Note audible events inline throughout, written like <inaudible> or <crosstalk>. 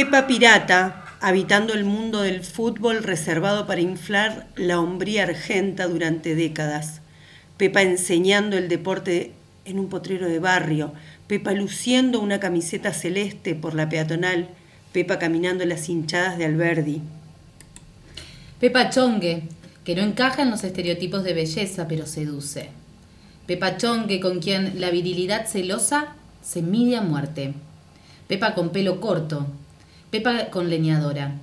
Pepa Pirata, habitando el mundo del fútbol reservado para inflar la hombría argenta durante décadas. Pepa enseñando el deporte en un potrero de barrio. Pepa luciendo una camiseta celeste por la peatonal. Pepa caminando las hinchadas de Alberdi. Pepa Chongue, que no encaja en los estereotipos de belleza, pero seduce. Pepa Chongue, con quien la virilidad celosa se mide a muerte. Pepa con pelo corto. Pepa con leñadora.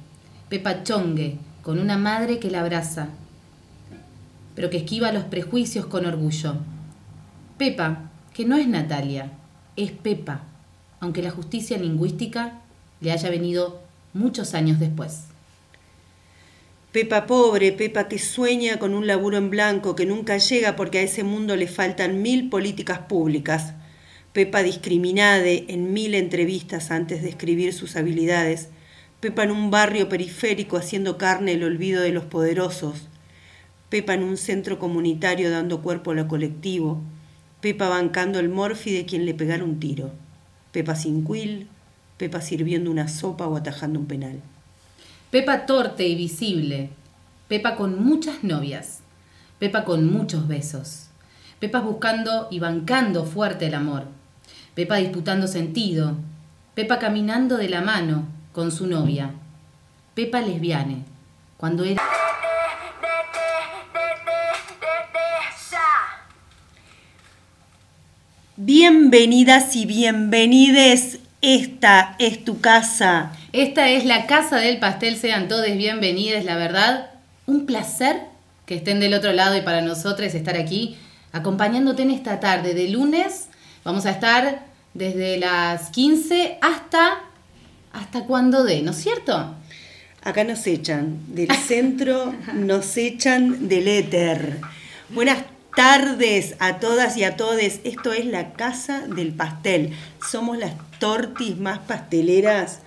Pepa Chongue, con una madre que la abraza, pero que esquiva los prejuicios con orgullo. Pepa, que no es Natalia, es Pepa, aunque la justicia lingüística le haya venido muchos años después. Pepa pobre, Pepa que sueña con un laburo en blanco que nunca llega porque a ese mundo le faltan mil políticas públicas. Pepa discriminada en mil entrevistas antes de escribir sus habilidades. Pepa en un barrio periférico haciendo carne el olvido de los poderosos. Pepa en un centro comunitario dando cuerpo a lo colectivo. Pepa bancando el morfi de quien le pegara un tiro. Pepa sin quil, Pepa sirviendo una sopa o atajando un penal. Pepa torte y visible. Pepa con muchas novias. Pepa con muchos besos. Pepa buscando y bancando fuerte el amor. Pepa disputando sentido. Pepa caminando de la mano con su novia. Pepa lesbiane. Cuando era... Bienvenidas y bienvenides. Esta es tu casa. Esta es la casa del pastel. Sean todos bienvenidos, la verdad. Un placer que estén del otro lado y para nosotros estar aquí acompañándote en esta tarde de lunes. Vamos a estar desde las 15 hasta hasta cuando dé, ¿no es cierto? Acá nos echan del <laughs> centro, nos echan del éter. Buenas tardes a todas y a todos. Esto es la Casa del Pastel. Somos las tortis más pasteleras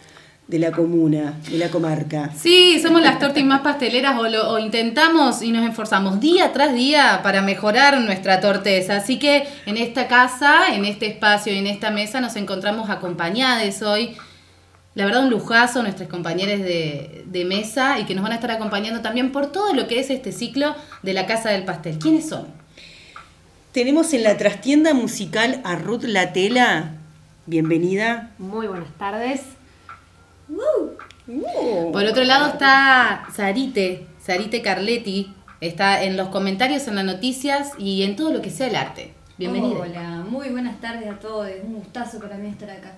de la comuna, de la comarca. Sí, somos las tortis más pasteleras o, lo, o, intentamos y nos esforzamos día tras día para mejorar nuestra torteza. Así que en esta casa, en este espacio y en esta mesa nos encontramos acompañadas hoy. La verdad, un lujazo, nuestros compañeros de, de mesa y que nos van a estar acompañando también por todo lo que es este ciclo de la Casa del Pastel. ¿Quiénes son? Tenemos en la trastienda musical a Ruth Latela. Bienvenida. Muy buenas tardes. Por otro lado está Sarite, Sarite Carletti. Está en los comentarios, en las noticias y en todo lo que sea el arte. Bienvenida. Hola, muy buenas tardes a todos. Es un gustazo para mí estar acá.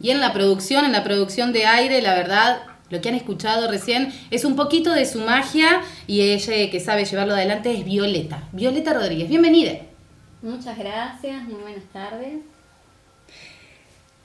Y en la producción, en la producción de aire, la verdad, lo que han escuchado recién es un poquito de su magia y ella que sabe llevarlo adelante es Violeta. Violeta Rodríguez, bienvenida. Muchas gracias, muy buenas tardes.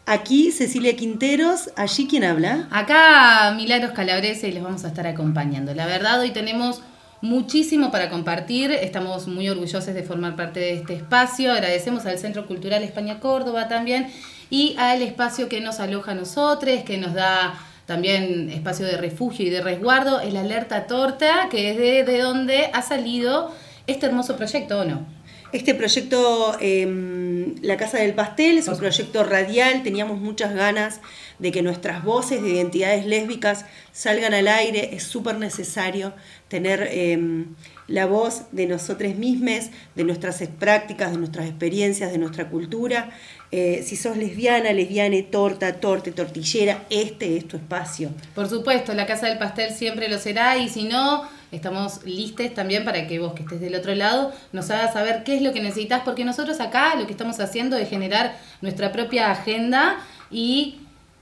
Aquí Cecilia Quinteros, allí quién habla. Acá Milagros Calabrese y les vamos a estar acompañando. La verdad, hoy tenemos muchísimo para compartir. Estamos muy orgullosos de formar parte de este espacio. Agradecemos al Centro Cultural España Córdoba también y al espacio que nos aloja a nosotros, que nos da también espacio de refugio y de resguardo, el Alerta Torta, que es de, de donde ha salido este hermoso proyecto, ¿o no? Este proyecto, eh, La Casa del Pastel, es un proyecto radial, teníamos muchas ganas de que nuestras voces de identidades lésbicas salgan al aire, es súper necesario tener eh, la voz de nosotros mismos, de nuestras prácticas, de nuestras experiencias, de nuestra cultura. Eh, si sos lesbiana, lesbiana, torta, torte, tortillera, este es tu espacio. Por supuesto, la Casa del Pastel siempre lo será y si no, estamos listos también para que vos que estés del otro lado nos hagas saber qué es lo que necesitas, porque nosotros acá lo que estamos haciendo es generar nuestra propia agenda y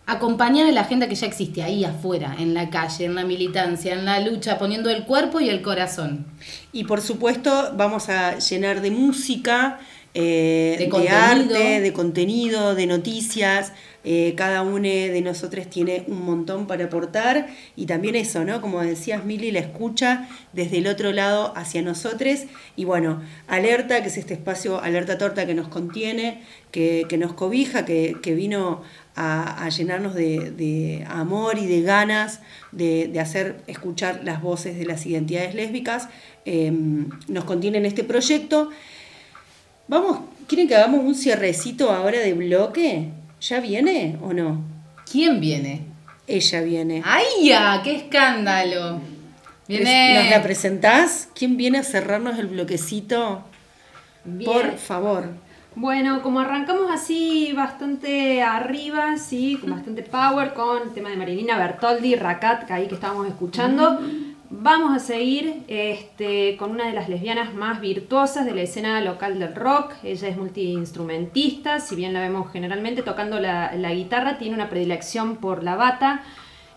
acompañar a la agenda que ya existe ahí afuera, en la calle, en la militancia, en la lucha, poniendo el cuerpo y el corazón. Y por supuesto vamos a llenar de música, eh, de, de arte, de contenido, de noticias. Eh, cada uno de nosotros tiene un montón para aportar y también eso, ¿no? Como decías, Mili, la escucha desde el otro lado hacia nosotros. Y bueno, alerta, que es este espacio, alerta torta que nos contiene, que, nos cobija, que, vino a, llenarnos de, amor y de ganas de, hacer escuchar las voces de las identidades lésbicas. Eh, nos contiene en este proyecto. Vamos, ¿quieren que hagamos un cierrecito ahora de bloque? ¿Ya viene o no? ¿Quién viene? ella viene. ¡Ay, ya! ¡Qué escándalo! Viene... ¿Nos la presentás? ¿Quién viene a cerrarnos el bloquecito? Por favor. Bueno, como arrancamos así bastante arriba, sí, con bastante power, con el tema de Marilina Bertoldi, Rakat, ahí que estábamos escuchando, vamos a seguir este, con una de las lesbianas más virtuosas de la escena local del rock. Ella es multiinstrumentista, si bien la vemos generalmente tocando la, guitarra, tiene una predilección por la bata.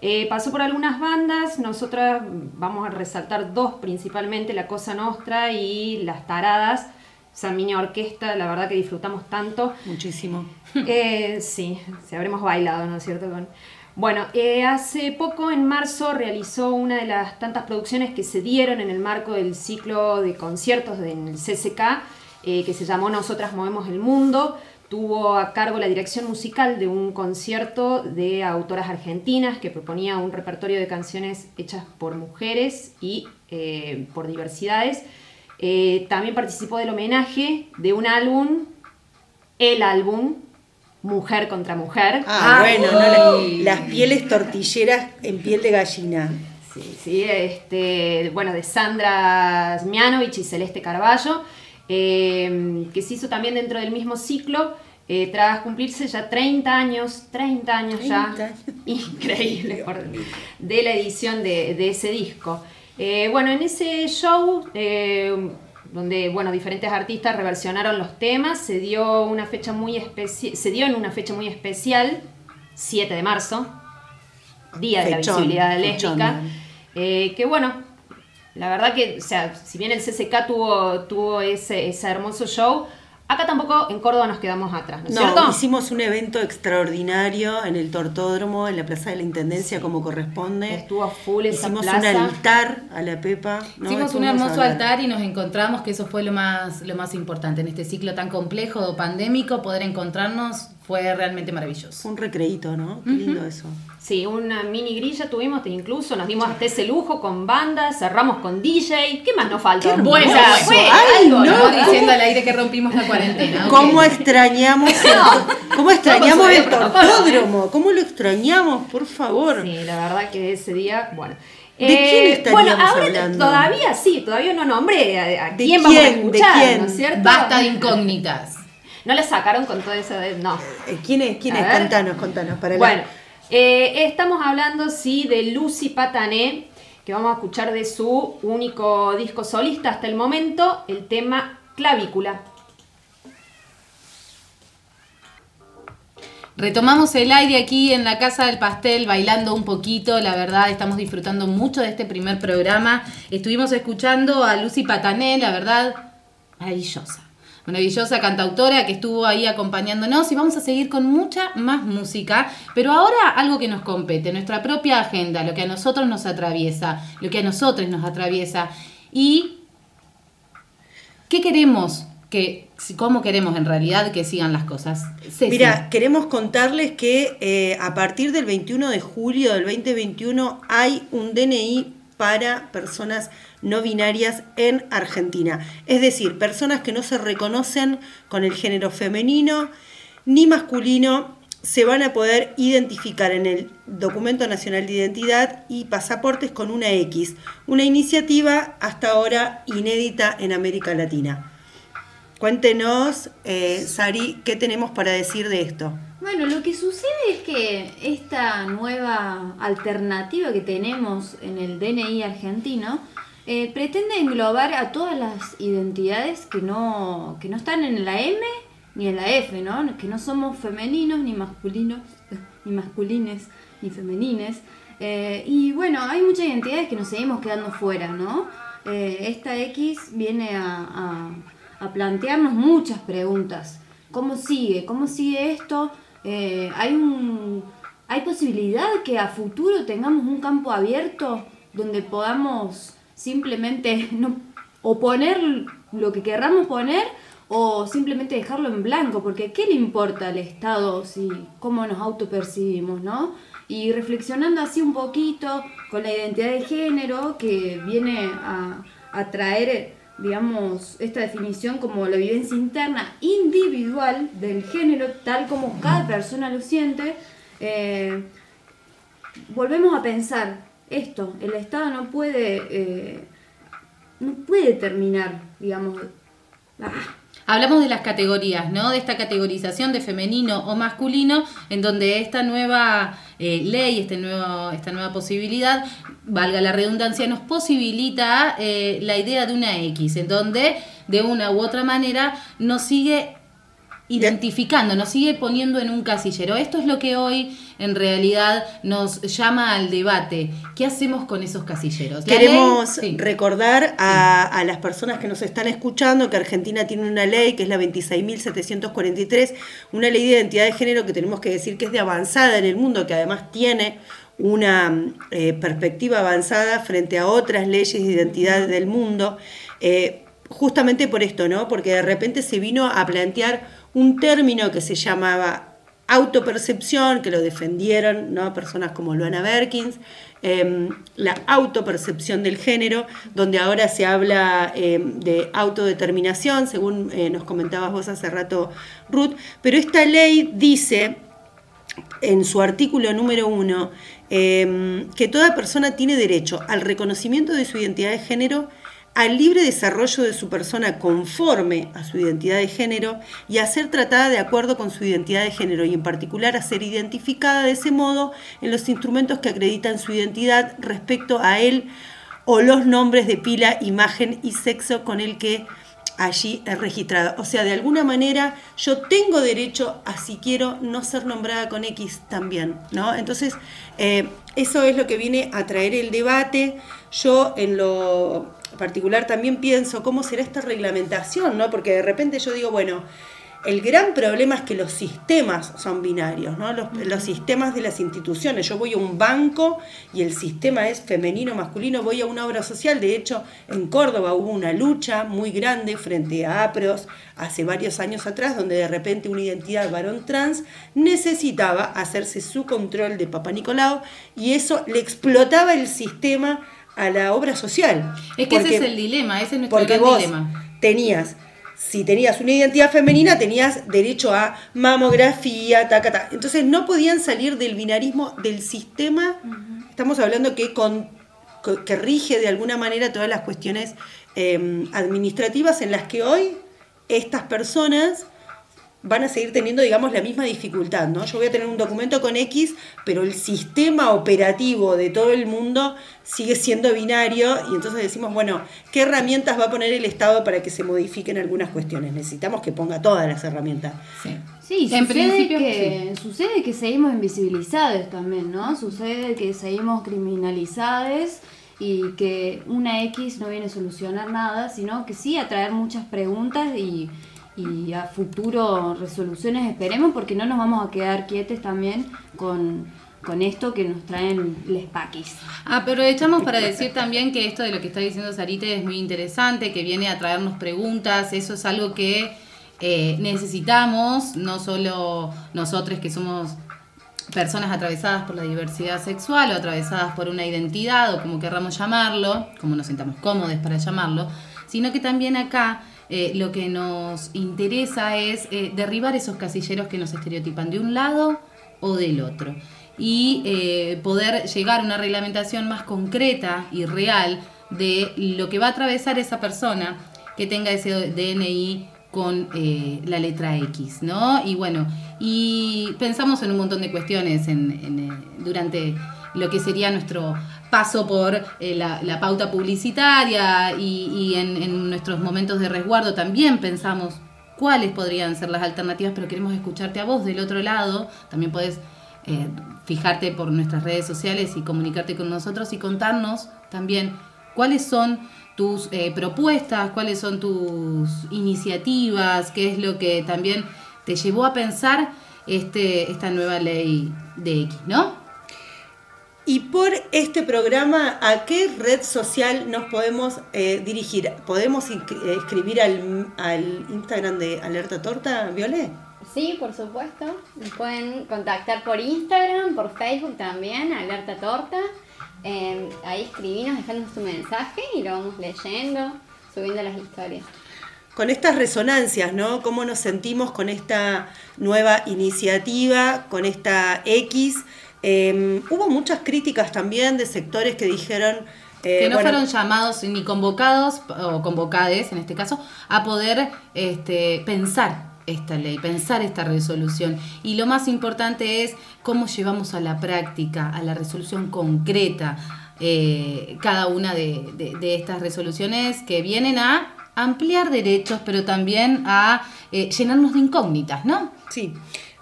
Eh, pasó por algunas bandas, nosotras vamos a resaltar dos principalmente, La Cosa Nostra y Las Taradas esa mini orquesta, la verdad que disfrutamos tanto. Muchísimo. Eh, sí, se habremos bailado, ¿no es cierto? Bueno, eh, hace poco, en marzo, realizó una de las tantas producciones que se dieron en el marco del ciclo de conciertos del CCK, eh, que se llamó Nosotras Movemos el Mundo. Tuvo a cargo la dirección musical de un concierto de autoras argentinas que proponía un repertorio de canciones hechas por mujeres y por diversidades. Eh, también participó del homenaje de un álbum, el álbum Mujer contra Mujer. Ah, bueno, las pieles tortilleras en piel de gallina. Sí, sí, este, bueno, de Sandra Zmianovich y Celeste Carballo, eh, que se hizo también dentro del mismo ciclo. Eh, tras cumplirse ya 30 años, 30 años ya, <laughs> increíble, de la edición de, de ese disco. Eh, bueno, en ese show, eh, donde bueno, diferentes artistas reversionaron los temas, se dio, una fecha muy se dio en una fecha muy especial, 7 de marzo, Día de la Visibilidad Lésbica, eh, que bueno, la verdad que, o sea, si bien el CCK tuvo, tuvo ese, ese hermoso show, Acá tampoco en Córdoba nos quedamos atrás, ¿no es cierto? Hicimos un evento extraordinario en el Tortódromo, en la Plaza de la Intendencia, como corresponde. Estuvo full esa Hicimos un altar a la Pepa. Hicimos un hermoso altar y nos encontramos que eso fue lo más, lo más importante en este ciclo tan complejo, pandémico, poder encontrarnos fue realmente maravilloso. Un recreíto, ¿no? Qué lindo eso. Sí, una mini grilla tuvimos, incluso nos dimos hasta ese lujo con banda, cerramos con DJ. ¿Qué más nos falta? bueno, fue algo, ¿no? diciendo al aire que rompimos la cuarentena. ¿Cómo extrañamos el, <laughs> ¿Cómo extrañamos el tortódromo? ¿Cómo lo extrañamos, por favor? Sí, la verdad que ese día, bueno. ¿De quién eh, estaríamos bueno, ahora hablando? todavía sí, todavía no nombré a, quién, vamos a escuchar, ¿no es cierto? Basta de incógnitas. No le sacaron con todo eso de. No. Eh, ¿Quién es? ¿Quién es? Contanos, contanos. Para bueno, eh, estamos hablando, sí, de Lucy Patané, que vamos a escuchar de su único disco solista hasta el momento, el tema Clavícula. Retomamos el aire aquí en la Casa del Pastel, bailando un poquito, la verdad estamos disfrutando mucho de este primer programa. Estuvimos escuchando a Lucy Patané, la verdad, maravillosa maravillosa cantautora que estuvo ahí acompañándonos y vamos a seguir con mucha más música, pero ahora algo que nos compete, nuestra propia agenda, lo que a nosotros nos atraviesa, lo que a nosotros nos atraviesa. Y qué queremos que cómo queremos en realidad que sigan las cosas. Mira, queremos contarles que eh, a partir del 21 de julio del 2021 hay un DNI para personas no binarias en Argentina. Es decir, personas que no se reconocen con el género femenino ni masculino se van a poder identificar en el Documento Nacional de Identidad y pasaportes con una X, una iniciativa hasta ahora inédita en América Latina. Cuéntenos, eh, Sari, ¿qué tenemos para decir de esto? Bueno, lo que sucede es que esta nueva alternativa que tenemos en el DNI argentino eh, pretende englobar a todas las identidades que no, que no están en la M ni en la F, ¿no? Que no somos femeninos ni masculinos, ni masculines, ni femenines. Eh, y bueno, hay muchas identidades que nos seguimos quedando fuera, ¿no? Eh, esta X viene a, a, plantearnos muchas preguntas. ¿Cómo sigue? ¿Cómo sigue esto? Hay un hay posibilidad que a futuro tengamos un campo abierto donde podamos simplemente <laughs> no, o poner lo que querramos poner o simplemente dejarlo en blanco, porque ¿qué le importa al Estado si cómo nos autopercibimos, no? Y reflexionando así un poquito con la identidad de género que viene a, a traer, digamos, esta definición como la vivencia interna individual del género, tal como cada persona lo siente, eh, volvemos a pensar esto, el Estado no puede, eh, no puede terminar, digamos, ah, Hablamos de las categorías, ¿no? De esta categorización de femenino o masculino, en donde esta nueva eh, ley, este nuevo, esta nueva posibilidad, valga la redundancia, nos posibilita eh, la idea de una X, en donde de una u otra manera nos sigue identificando, nos sigue poniendo en un casillero. Esto es lo que hoy en realidad nos llama al debate. ¿Qué hacemos con esos casilleros? Queremos recordar a, las personas que nos están escuchando que Argentina tiene una ley que es la 26.743, una ley de identidad de género que tenemos que decir que es de avanzada en el mundo, que además tiene una eh, perspectiva avanzada frente a otras leyes de identidad del mundo. Eh, justamente por esto, ¿no? Porque de repente se vino a plantear un término que se llamaba autopercepción, que lo defendieron ¿no? personas como Luana Berkins, em, la autopercepción del género, donde ahora se habla em, de autodeterminación, según eh, nos comentabas vos hace rato, Ruth, pero esta ley dice en su artículo número uno em, que toda persona tiene derecho al reconocimiento de su identidad de género al libre desarrollo de su persona conforme a su identidad de género y a ser tratada de acuerdo con su identidad de género y en particular a ser identificada de ese modo en los instrumentos que acreditan su identidad respecto a él o los nombres de pila, imagen y sexo con el que allí registrada. O sea, de alguna manera yo tengo derecho a si quiero no ser nombrada con X también, ¿no? Entonces, eh, eso es lo que viene a traer el debate. Yo en lo particular también pienso cómo será esta reglamentación, ¿no? Porque de repente yo digo, bueno, el gran problema es que los sistemas son binarios, ¿no? Los, sistemas de las instituciones. Yo voy a un banco y el sistema es femenino, masculino, voy a una obra social. De hecho, en Córdoba hubo una lucha muy grande frente a APROS hace varios años atrás, donde de repente una identidad varón trans necesitaba hacerse su control de Papá Nicolau y eso le explotaba el sistema a la obra social. Es que ese es el dilema, ese es nuestro porque vos Tenías, si tenías una identidad femenina, tenías derecho a mamografía, ta, ta. Entonces no podían salir del binarismo del sistema. Estamos hablando que, con, que rige de alguna manera todas las cuestiones em, administrativas en las que hoy estas personas van a seguir teniendo, digamos, la misma dificultad, ¿no? Yo voy a tener un documento con X, pero el sistema operativo de todo el mundo sigue siendo binario y entonces decimos, bueno, ¿qué herramientas va a poner el Estado para que se modifiquen algunas cuestiones? Necesitamos que ponga todas las herramientas. Sí. Sí, en sucede, que, sucede que seguimos invisibilizados también, ¿no? Sucede que seguimos criminalizados y que una X no viene a solucionar nada, sino que sí a traer muchas preguntas y y a futuro resoluciones esperemos porque no nos vamos a quedar quietos también con, esto que nos traen les paquis. Aprovechamos para decir también que esto de lo que está diciendo Sarite es muy interesante, que viene a traernos preguntas, eso es algo que eh, necesitamos, no solo nosotros que somos personas atravesadas por la diversidad sexual o atravesadas por una identidad o como querramos llamarlo, como nos sintamos cómodos para llamarlo, sino que también acá eh, lo que nos interesa es eh, derribar esos casilleros que nos estereotipan de un lado o del otro y eh, poder llegar a una reglamentación más concreta y real de lo que va a atravesar esa persona que tenga ese DNI con la letra X, ¿no? Y bueno, y pensamos en un montón de cuestiones durante lo que sería nuestro paso por eh, la, pauta publicitaria y, en, nuestros momentos de resguardo también pensamos cuáles podrían ser las alternativas, pero queremos escucharte a vos del otro lado. También puedes eh, fijarte por nuestras redes sociales y comunicarte con nosotros y contarnos también cuáles son tus eh, propuestas, cuáles son tus iniciativas, qué es lo que también te llevó a pensar este, esta nueva ley de X, ¿no? Y por este programa, ¿a qué red social nos podemos eh, dirigir? ¿Podemos eh, escribir al, al, Instagram de Alerta Torta, Violé? Sí, por supuesto. Nos pueden contactar por Instagram, por Facebook también, Alerta Torta. Em, ahí escribimos, dejando su mensaje y lo vamos leyendo, subiendo las historias. Con estas resonancias, ¿no? ¿Cómo nos sentimos con esta nueva iniciativa, con esta X? Em, hubo muchas críticas también de sectores que dijeron... Eh, que no fueron llamados ni convocados, o convocades en este caso, a poder este, pensar esta ley, pensar esta resolución. Y lo más importante es cómo llevamos a la práctica, a la resolución concreta, eh, cada una de, estas resoluciones que vienen a ampliar derechos, pero también a eh, llenarnos de incógnitas, ¿no? Sí,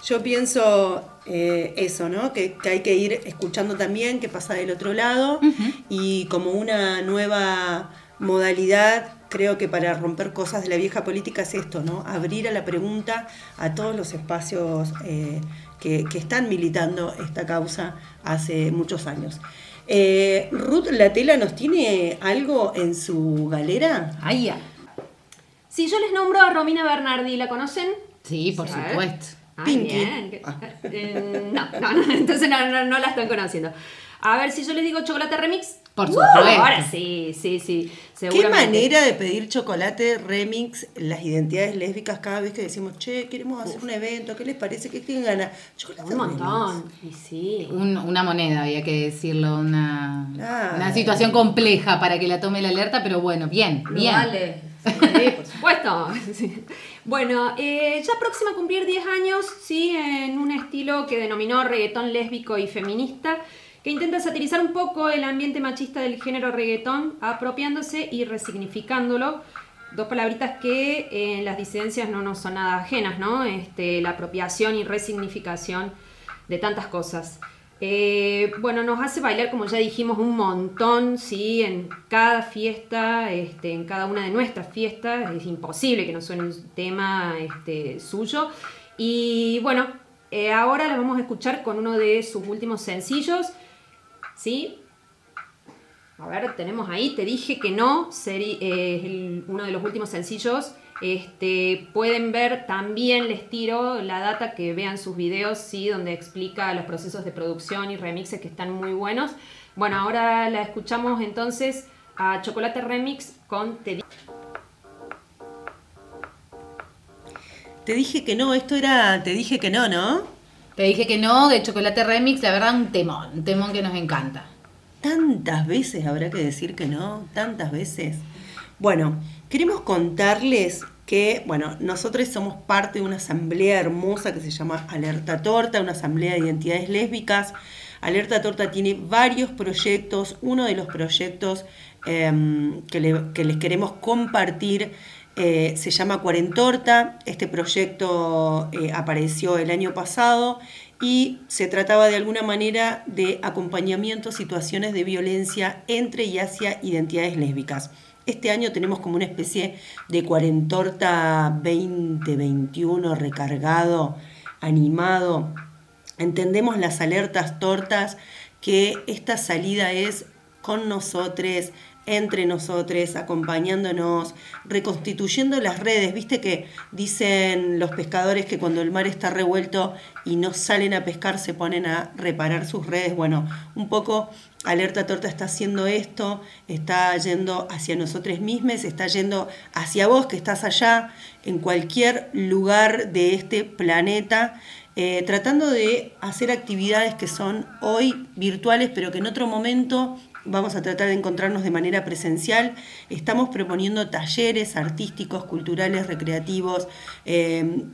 yo pienso eh, eso, ¿no? Que, hay que ir escuchando también qué pasa del otro lado y como una nueva modalidad, creo que para romper cosas de la vieja política es esto, ¿no? Abrir a la pregunta a todos los espacios eh, que, están militando esta causa hace muchos años. Eh, Ruth Latela nos tiene algo en su galera. Ay, ya. Si yo les nombro a Romina Bernardi, ¿la conocen? Sí, por supuesto. Bien. Ah. Eh, no, no, entonces no, no, la están conociendo. A ver si yo les digo chocolate remix. Por uh, supuesto. ahora sí, sí, sí. Qué manera de pedir chocolate remix las identidades lésbicas cada vez que decimos, che, queremos hacer un evento, ¿qué les parece? ¿Qué tienen ganas? Chocolate un montón. Y sí. una moneda, había que decirlo, una, una situación compleja para que la tome la alerta, pero bueno, bien, bien. Vale. Sí, por supuesto. <laughs> Bueno, eh, ya próxima a cumplir 10 años, sí, en un estilo que denominó reggaetón lésbico y feminista, que intenta satirizar un poco el ambiente machista del género reggaetón, apropiándose y resignificándolo. Dos palabritas que en las disidencias no nos son nada ajenas, ¿no? Este, la apropiación y resignificación de tantas cosas. Eh, bueno, nos hace bailar, como ya dijimos, un montón, ¿sí? En cada fiesta, este, en cada una de nuestras fiestas. Es imposible que no suene un tema este, suyo. Y bueno, eh, ahora la vamos a escuchar con uno de sus últimos sencillos, ¿sí? A ver, tenemos ahí, te dije que no, es uno de los últimos sencillos este, pueden ver también, les tiro la data, que vean sus videos, ¿sí? donde explica los procesos de producción y remixes que están muy buenos. Bueno, ahora la escuchamos entonces a Chocolate Remix con Te Te dije que no, esto era Te dije que no, ¿no? Te dije que no, de Chocolate Remix, la verdad un temón, un temón que nos encanta. Tantas veces habrá que decir que no, tantas veces. Bueno, queremos contarles que, bueno, nosotros somos parte de una asamblea hermosa que se llama Alerta Torta, una asamblea de identidades lésbicas. Alerta Torta tiene varios proyectos. Uno de los proyectos em, que, les queremos compartir eh, se llama Cuarentorta. Este proyecto eh, apareció el año pasado y se trataba de alguna manera de acompañamiento a situaciones de violencia entre y hacia identidades lésbicas. Este año tenemos como una especie de cuarentorta 2021 recargado, animado. Entendemos las alertas tortas que esta salida es con nosotros, entre nosotros, acompañándonos, reconstituyendo las redes. Viste que dicen los pescadores que cuando el mar está revuelto y no salen a pescar se ponen a reparar sus redes. Bueno, un poco Alerta Torta está haciendo esto, está yendo hacia nosotros mismos, está yendo hacia vos que estás allá, en cualquier lugar de este planeta. Eh, tratando de hacer actividades que son hoy virtuales, pero que en otro momento vamos a tratar de encontrarnos de manera presencial. Estamos proponiendo talleres artísticos, culturales, recreativos. Eh,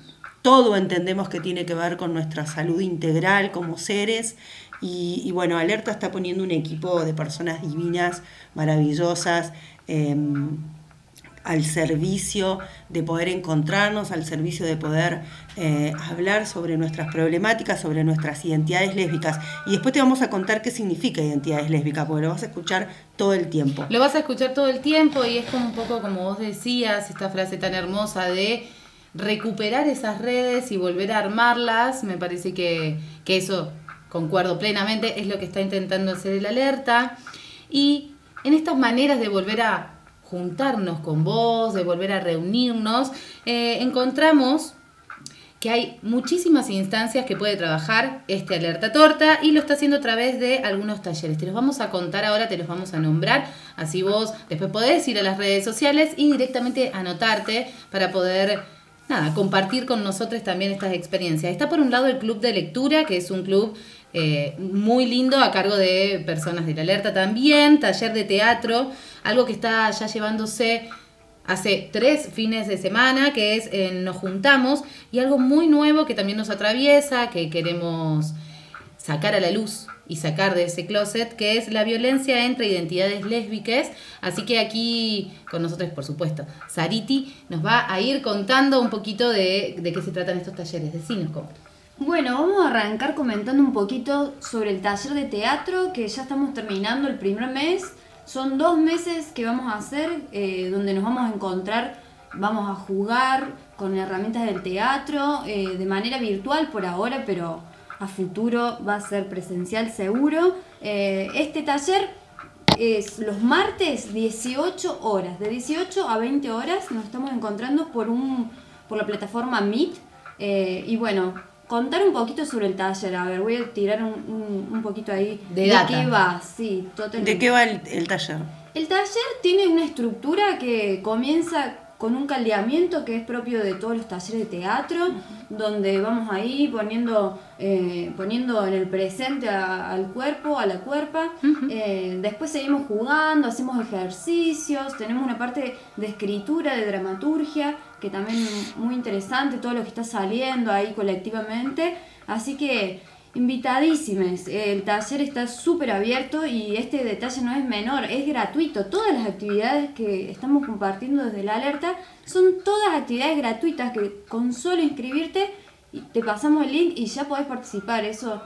todo entendemos que tiene que ver con nuestra salud integral como seres. Y, bueno, Alerta está poniendo un equipo de personas divinas, maravillosas. Eh, al servicio de poder encontrarnos, al servicio de poder eh, hablar sobre nuestras problemáticas, sobre nuestras identidades lésbicas. Y después te vamos a contar qué significa identidades lésbicas, porque lo vas a escuchar todo el tiempo. Lo vas a escuchar todo el tiempo y es como un poco como vos decías, esta frase tan hermosa de recuperar esas redes y volver a armarlas. Me parece que, que eso, concuerdo plenamente, es lo que está intentando hacer el alerta. Y en estas maneras de volver a juntarnos con vos, de volver a reunirnos, eh, encontramos que hay muchísimas instancias que puede trabajar este alerta torta y lo está haciendo a través de algunos talleres. Te los vamos a contar ahora, te los vamos a nombrar, así vos después podés ir a las redes sociales y directamente anotarte para poder nada, compartir con nosotros también estas experiencias. Está por un lado el club de lectura, que es un club eh, muy lindo a cargo de personas de la alerta también, taller de teatro, algo que está ya llevándose hace tres fines de semana, que es Nos Juntamos, y algo muy nuevo que también nos atraviesa, que queremos sacar a la luz y sacar de ese closet, que es la violencia entre identidades lésbicas. Así que aquí con nosotros, por supuesto, Sariti nos va a ir contando un poquito de, de qué se tratan estos talleres. Decinos cómo. Bueno, vamos a arrancar comentando un poquito sobre el taller de teatro, que ya estamos terminando el primer mes. Son dos meses que vamos a hacer, eh, donde nos vamos a encontrar, vamos a jugar con herramientas del teatro, eh, de manera virtual por ahora, pero a futuro va a ser presencial seguro. Eh, este taller es los martes 18 horas, de 18 a 20 horas nos estamos encontrando por, un, por la plataforma Meet. y bueno, contar un poquito sobre el taller. A ver, voy a tirar un, un, poquito ahí. De, qué va? Sí, totalmente. ¿De qué va el, taller? El taller tiene una estructura que comienza con un caldeamiento que es propio de todos los talleres de teatro, donde vamos ahí poniendo, eh, poniendo en el presente al cuerpo, a la cuerpa. Eh, después seguimos jugando, hacemos ejercicios, tenemos una parte de escritura, de dramaturgia, que también es muy interesante, todo lo que está saliendo ahí colectivamente. Así que invitadísimes, el taller está súper abierto y este detalle no es menor, es gratuito. Todas las actividades que estamos compartiendo desde la alerta son todas actividades gratuitas que con solo inscribirte te pasamos el link y ya podés participar. Eso,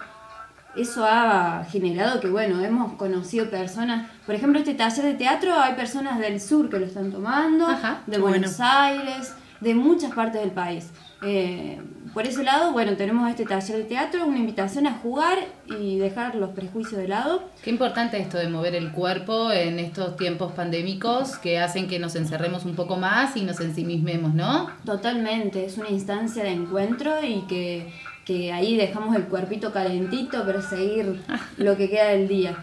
eso ha generado que, bueno, hemos conocido personas, por ejemplo, este taller de teatro hay personas del sur que lo están tomando, de Buenos Aires, de muchas partes del país. Eh, por ese lado, bueno, tenemos este taller de teatro, una invitación a jugar y dejar los prejuicios de lado. Qué importante esto de mover el cuerpo en estos tiempos pandémicos que hacen que nos encerremos un poco más y nos ensimismemos, ¿no? Totalmente, es una instancia de encuentro y que, que ahí dejamos el cuerpito calentito para seguir <laughs> lo que queda del día.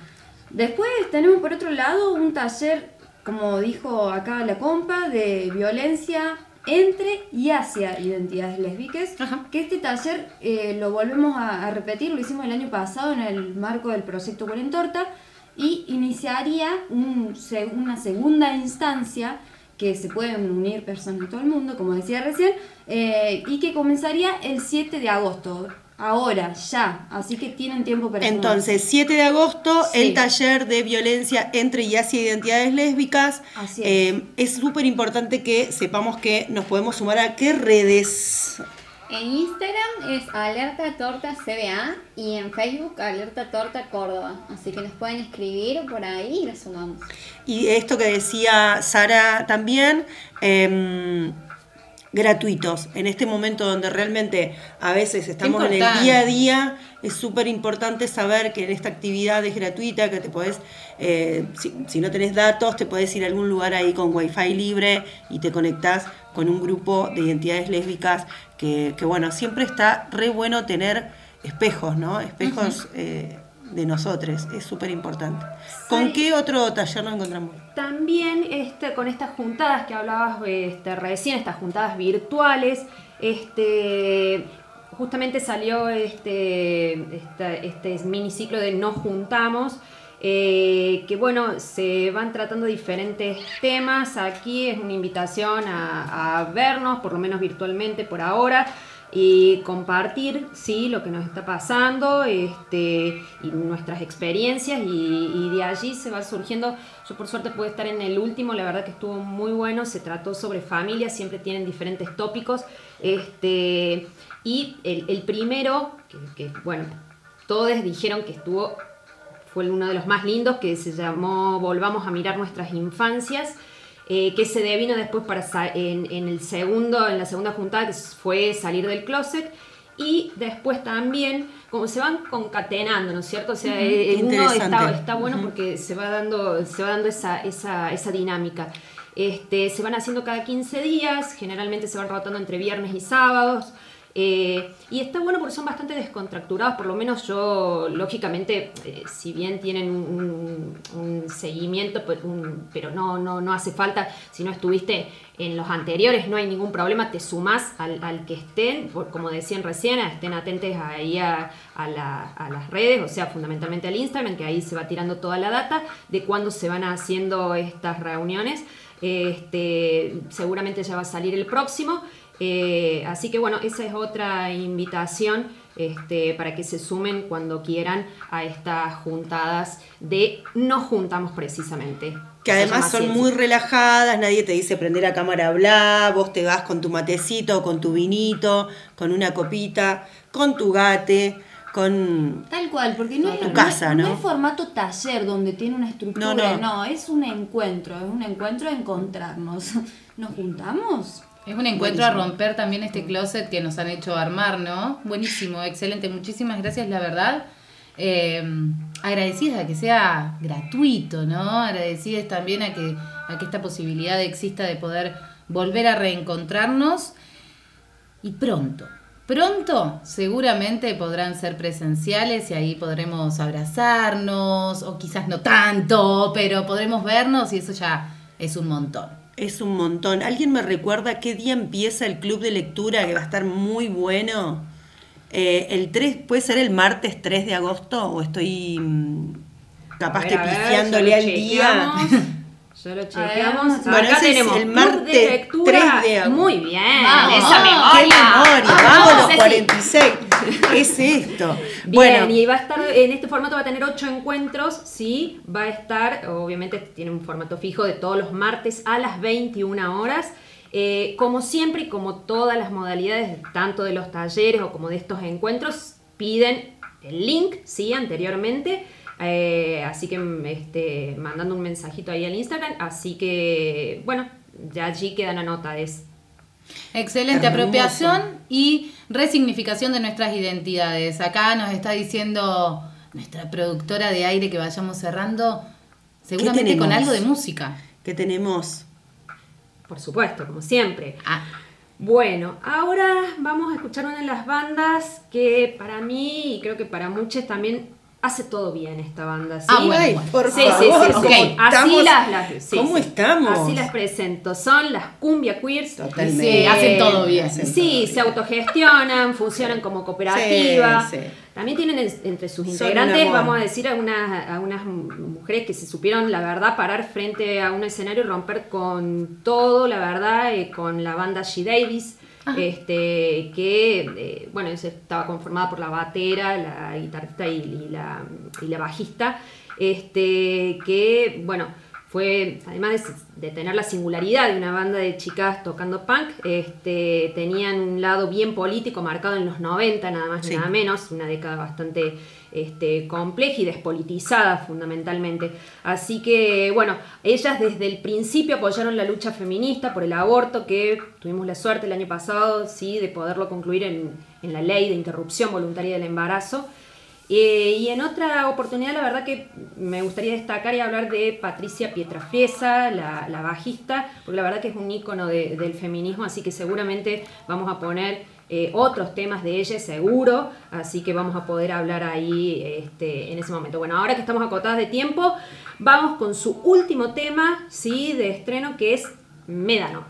Después tenemos por otro lado un taller, como dijo acá la compa, de violencia entre y hacia identidades lésbicas, que este taller eh, lo volvemos a, repetir, lo hicimos el año pasado en el marco del proyecto Cuarentorta y iniciaría una segunda instancia que se pueden unir personas de todo el mundo, como decía recién, eh, y que comenzaría el 7 de agosto ahora, ya, así que tienen tiempo para Entonces, 7 de agosto, el taller de violencia entre y hacia identidades lésbicas. Así es. Eh, súper importante que sepamos que nos podemos sumar a qué redes. En Instagram es Alerta Torta CBA y en Facebook Alerta Torta Córdoba. Así que nos pueden escribir por ahí y la sumamos. Y esto que decía Sara también, eh, gratuitos. En este momento donde realmente a veces estamos en el día a día, es súper importante saber que en esta actividad es gratuita, que te puedes, eh, si, no tenés datos, te puedes ir a algún lugar ahí con wifi libre y te conectás con un grupo de identidades lésbicas que, que bueno, siempre está re bueno tener espejos, ¿no? Espejos de nosotros, es súper importante. ¿Con qué otro taller nos encontramos? También este, con estas juntadas que hablabas este, recién, estas juntadas virtuales, este, justamente salió este, este, este miniciclo de Nos Juntamos, eh, que bueno, se van tratando diferentes temas. Aquí es una invitación a, vernos, por lo menos virtualmente por ahora y compartir sí lo que nos está pasando este, y nuestras experiencias y, de allí se va surgiendo. Yo por suerte pude estar en el último la verdad que estuvo muy bueno. Se trató sobre familia siempre tienen diferentes tópicos. Este, y el, primero que, bueno todos dijeron que estuvo fue uno de los más lindos que se llamó volvamos a mirar nuestras infancias eh, que se devino después para en, en, el segundo, en la segunda juntada, que fue salir del closet. Y después también, como se van concatenando, ¿no es cierto? O sea, el uno está, está bueno porque se va dando, se va dando esa, esa, esa dinámica. Este, se van haciendo cada 15 días, generalmente se van rotando entre viernes y sábados. Eh, y está bueno porque son bastante descontracturados, por lo menos yo, lógicamente, eh, si bien tienen un, seguimiento, pues, pero no, no, no hace falta, si no estuviste en los anteriores, no hay ningún problema, te sumás al, que estén, como decían recién, estén atentos ahí a, las redes, o sea, fundamentalmente al Instagram, que ahí se va tirando toda la data de cuándo se van haciendo estas reuniones. Este, seguramente ya va a salir el próximo. Eh, así que bueno, esa es otra invitación este, para que se sumen cuando quieran a estas juntadas de no juntamos precisamente. Que además son muy relajadas, nadie te dice prender a cámara bla, vos te vas con tu matecito, con tu vinito, con una copita, con tu gate, con tal cual, porque no, es, casa, ¿no? es formato taller donde tiene una estructura, no, no, es un encuentro, es un encuentro de encontrarnos. <laughs> ¿Nos juntamos? Es un encuentro a romper también este closet que nos han hecho armar, ¿no? Buenísimo, excelente. Muchísimas gracias, la verdad. Eh, agradecidas a que sea gratuito, ¿no? Agradecidas también a que, a que esta posibilidad exista de poder volver a reencontrarnos y pronto. Pronto seguramente podrán ser presenciales y ahí podremos abrazarnos o quizás no tanto, pero podremos vernos y eso ya es un montón. Es un montón. ¿Alguien me recuerda qué día empieza el club de lectura que va a estar muy bueno? Eh, el 3, ¿Puede ser el martes 3 de agosto? ¿O estoy mm, capaz que pifiándole al día? <laughs> Ya lo chequeamos. bueno, acá tenemos el martes de lectura. 3 de agosto. Muy bien, vamos, esa memoria. ¡Qué memoria! Vamos, los 46. <laughs> es esto? Bien, bueno. y va a estar, en este formato va a tener 8 encuentros, sí, va a estar, obviamente tiene un formato fijo de todos los martes a las 21 horas. Eh, como siempre y como todas las modalidades, tanto de los talleres o como de estos encuentros, piden el link, sí, anteriormente eh, así que este, mandando un mensajito ahí al Instagram. Así que, bueno, ya allí queda la nota. Es Excelente apropiación y resignificación de nuestras identidades. Acá nos está diciendo nuestra productora de aire que vayamos cerrando, seguramente con algo de música. ¿Qué tenemos? Por supuesto, como siempre. Ah. Bueno, ahora vamos a escuchar una de las bandas que para mí y creo que para muchos también hace todo bien esta banda. ¿sí? Ah, bueno, por sí, Sí, sí, Así las, ¿Cómo estamos? Así las presento. Son las cumbia queers. Totalmente. Sí, hacen todo bien. Sí, se autogestionan, funcionan como cooperativa. También tienen entre sus integrantes, vamos a decir, a unas, a unas mujeres que se supieron, la verdad, parar frente a un escenario y romper con todo, la verdad, eh, con la banda She Davis este, que eh, bueno, estaba conformada por la batera, la guitarrista y, la, y la bajista, este, que bueno, fue, además de, tener la singularidad de una banda de chicas tocando punk, este, tenían un lado bien político marcado en los 90, nada más y nada menos, una década bastante este, compleja y despolitizada fundamentalmente. Así que, bueno, ellas desde el principio apoyaron la lucha feminista por el aborto, que tuvimos la suerte el año pasado, sí, de poderlo concluir en, en la ley de interrupción voluntaria del embarazo. Eh, y en otra oportunidad, la verdad que me gustaría destacar y hablar de Patricia Pietrafriesa, la, la bajista, porque la verdad que es un ícono del feminismo, así que seguramente vamos a poner eh, otros temas de ella, seguro, así que vamos a poder hablar ahí este, en ese momento. Bueno, ahora que estamos acotadas de tiempo, vamos con su último tema, ¿sí? De estreno, que es Médano.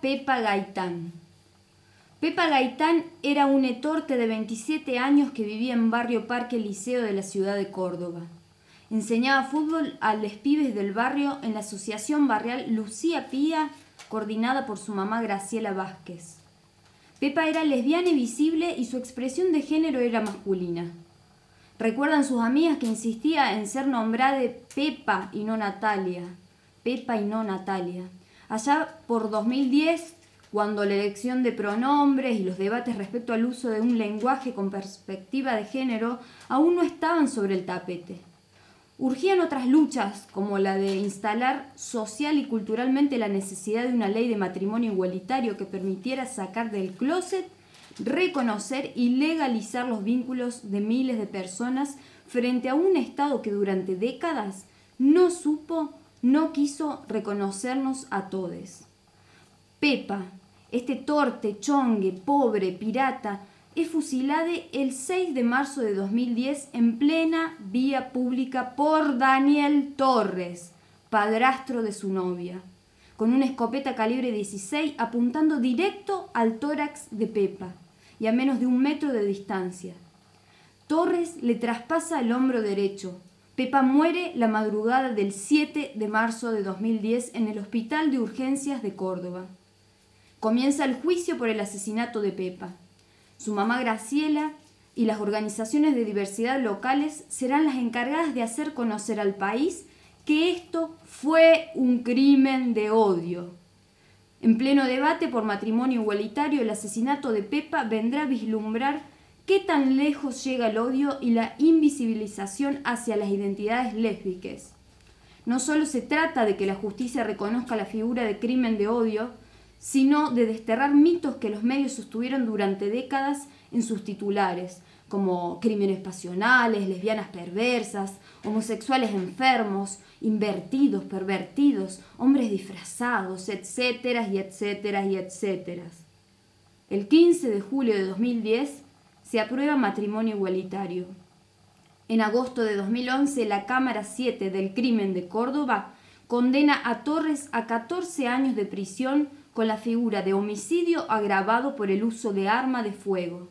Pepa Gaitán. Pepa Gaitán era un etorte de 27 años que vivía en barrio Parque Liceo de la ciudad de Córdoba. Enseñaba fútbol a los pibes del barrio en la asociación barrial Lucía Pía, coordinada por su mamá Graciela Vázquez. Pepa era lesbiana y visible y su expresión de género era masculina. Recuerdan sus amigas que insistía en ser nombrada Pepa y no Natalia. Pepa y no Natalia. Allá por 2010, cuando la elección de pronombres y los debates respecto al uso de un lenguaje con perspectiva de género aún no estaban sobre el tapete. Urgían otras luchas, como la de instalar social y culturalmente la necesidad de una ley de matrimonio igualitario que permitiera sacar del closet, reconocer y legalizar los vínculos de miles de personas frente a un Estado que durante décadas no supo, no quiso reconocernos a todos. Pepa, este torte, chongue, pobre, pirata, es fusilado el 6 de marzo de 2010 en plena vía pública por Daniel Torres, padrastro de su novia, con una escopeta calibre 16 apuntando directo al tórax de Pepa y a menos de un metro de distancia. Torres le traspasa el hombro derecho, Pepa muere la madrugada del 7 de marzo de 2010 en el Hospital de Urgencias de Córdoba. Comienza el juicio por el asesinato de Pepa. Su mamá Graciela y las organizaciones de diversidad locales serán las encargadas de hacer conocer al país que esto fue un crimen de odio. En pleno debate por matrimonio igualitario, el asesinato de Pepa vendrá a vislumbrar ¿Qué tan lejos llega el odio y la invisibilización hacia las identidades lésbicas? No solo se trata de que la justicia reconozca la figura de crimen de odio, sino de desterrar mitos que los medios sostuvieron durante décadas en sus titulares, como crímenes pasionales, lesbianas perversas, homosexuales enfermos, invertidos, pervertidos, hombres disfrazados, etcétera y etcétera y etcétera. El 15 de julio de 2010, se aprueba matrimonio igualitario. En agosto de 2011, la Cámara 7 del Crimen de Córdoba condena a Torres a 14 años de prisión con la figura de homicidio agravado por el uso de arma de fuego.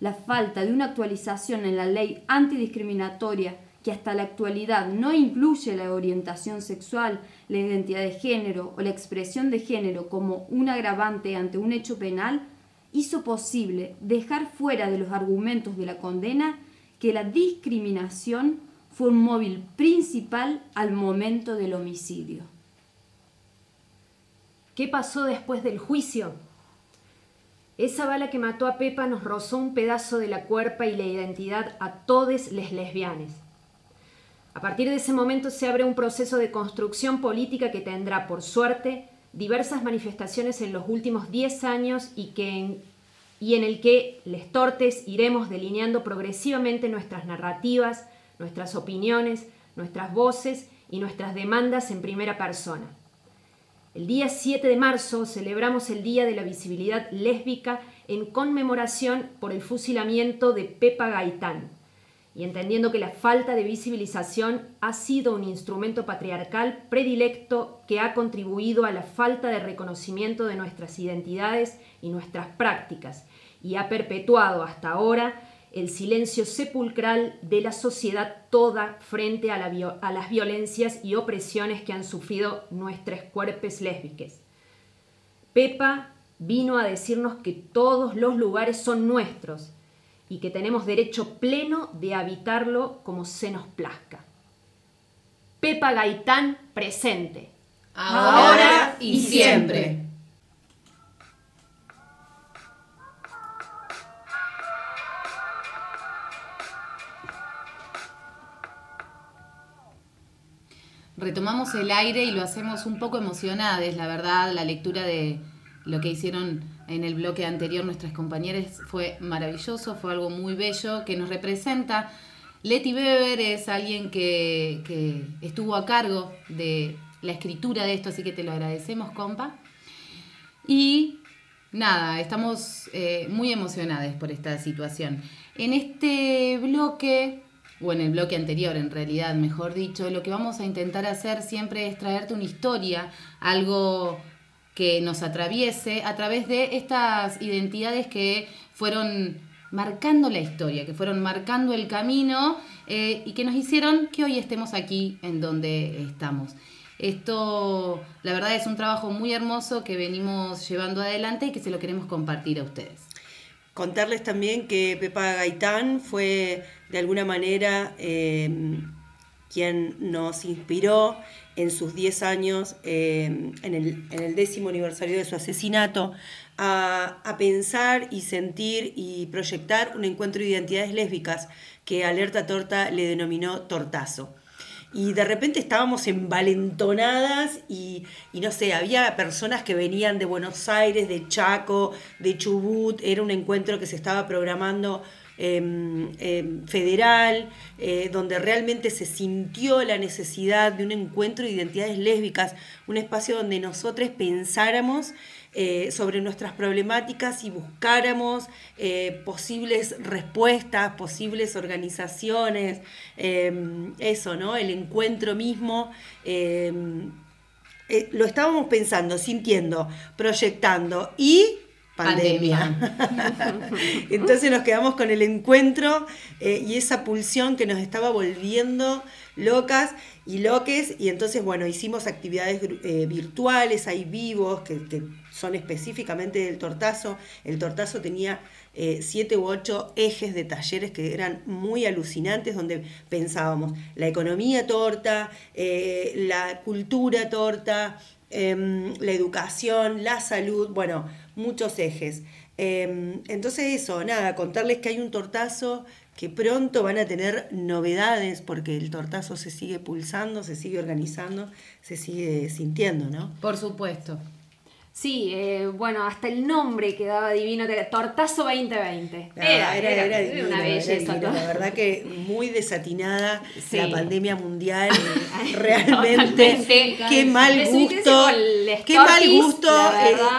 La falta de una actualización en la ley antidiscriminatoria que hasta la actualidad no incluye la orientación sexual, la identidad de género o la expresión de género como un agravante ante un hecho penal, hizo posible dejar fuera de los argumentos de la condena que la discriminación fue un móvil principal al momento del homicidio. ¿Qué pasó después del juicio? Esa bala que mató a Pepa nos rozó un pedazo de la cuerpa y la identidad a todos les lesbianes. A partir de ese momento se abre un proceso de construcción política que tendrá, por suerte, diversas manifestaciones en los últimos 10 años y, que y en el que les tortes iremos delineando progresivamente nuestras narrativas, nuestras opiniones, nuestras voces y nuestras demandas en primera persona. El día 7 de marzo celebramos el Día de la Visibilidad Lésbica en conmemoración por el fusilamiento de Pepa Gaitán, y entendiendo que la falta de visibilización ha sido un instrumento patriarcal predilecto que ha contribuido a la falta de reconocimiento de nuestras identidades y nuestras prácticas, y ha perpetuado hasta ahora el silencio sepulcral de la sociedad toda frente a, las violencias y opresiones que han sufrido nuestros cuerpos lésbicos. Pepa vino a decirnos que todos los lugares son nuestros y que tenemos derecho pleno de habitarlo como se nos plazca. Pepa Gaitán presente. Ahora y siempre. Retomamos el aire y lo hacemos un poco emocionadas, la verdad, la lectura de lo que hicieron en el bloque anterior nuestras compañeras fue maravilloso, fue algo muy bello que nos representa. Leti Weber es alguien que, estuvo a cargo de la escritura de esto, así que te lo agradecemos, compa. Y nada, estamos eh, muy emocionadas por esta situación. En este bloque, o en el bloque anterior en realidad, mejor dicho, lo que vamos a intentar hacer siempre es traerte una historia, algo que nos atraviese a través de estas identidades que fueron marcando la historia, que fueron marcando el camino eh, y que nos hicieron que hoy estemos aquí en donde estamos. Esto, la verdad, es un trabajo muy hermoso que venimos llevando adelante y que se lo queremos compartir a ustedes. Contarles también que Pepa Gaitán fue de alguna manera eh, quien nos inspiró en sus 10 años, eh, en, el, décimo aniversario de su asesinato, a, pensar y sentir y proyectar un encuentro de identidades lésbicas que Alerta Torta le denominó tortazo. Y de repente estábamos envalentonadas y, y, no sé, había personas que venían de Buenos Aires, de Chaco, de Chubut, era un encuentro que se estaba programando em, em, federal, eh, donde realmente se sintió la necesidad de un encuentro de identidades lésbicas, un espacio donde nosotros pensáramos eh, sobre nuestras problemáticas y buscáramos eh, posibles respuestas, posibles organizaciones, eh, eso, ¿no? El encuentro mismo. lo estábamos pensando, sintiendo, proyectando y pandemia. <laughs> Entonces nos quedamos con el encuentro y esa pulsión que nos estaba volviendo locas y loques y entonces bueno hicimos actividades virtuales ahí vivos que, que son específicamente del tortazo. El tortazo tenía eh, siete u ocho ejes de talleres que eran muy alucinantes, donde pensábamos la economía torta, eh, la cultura torta, em, la educación, la salud, bueno, muchos ejes. Em, entonces eso, nada, contarles que hay un tortazo que pronto van a tener novedades porque el tortazo se sigue pulsando, se sigue organizando, se sigue sintiendo, ¿no? Por supuesto. Sí, eh, bueno, hasta el nombre quedaba divino, Tortazo 2020. era, era, era, una belleza. la verdad que muy desatinada la pandemia mundial. <laughs> realmente, qué mal gusto, qué mal gusto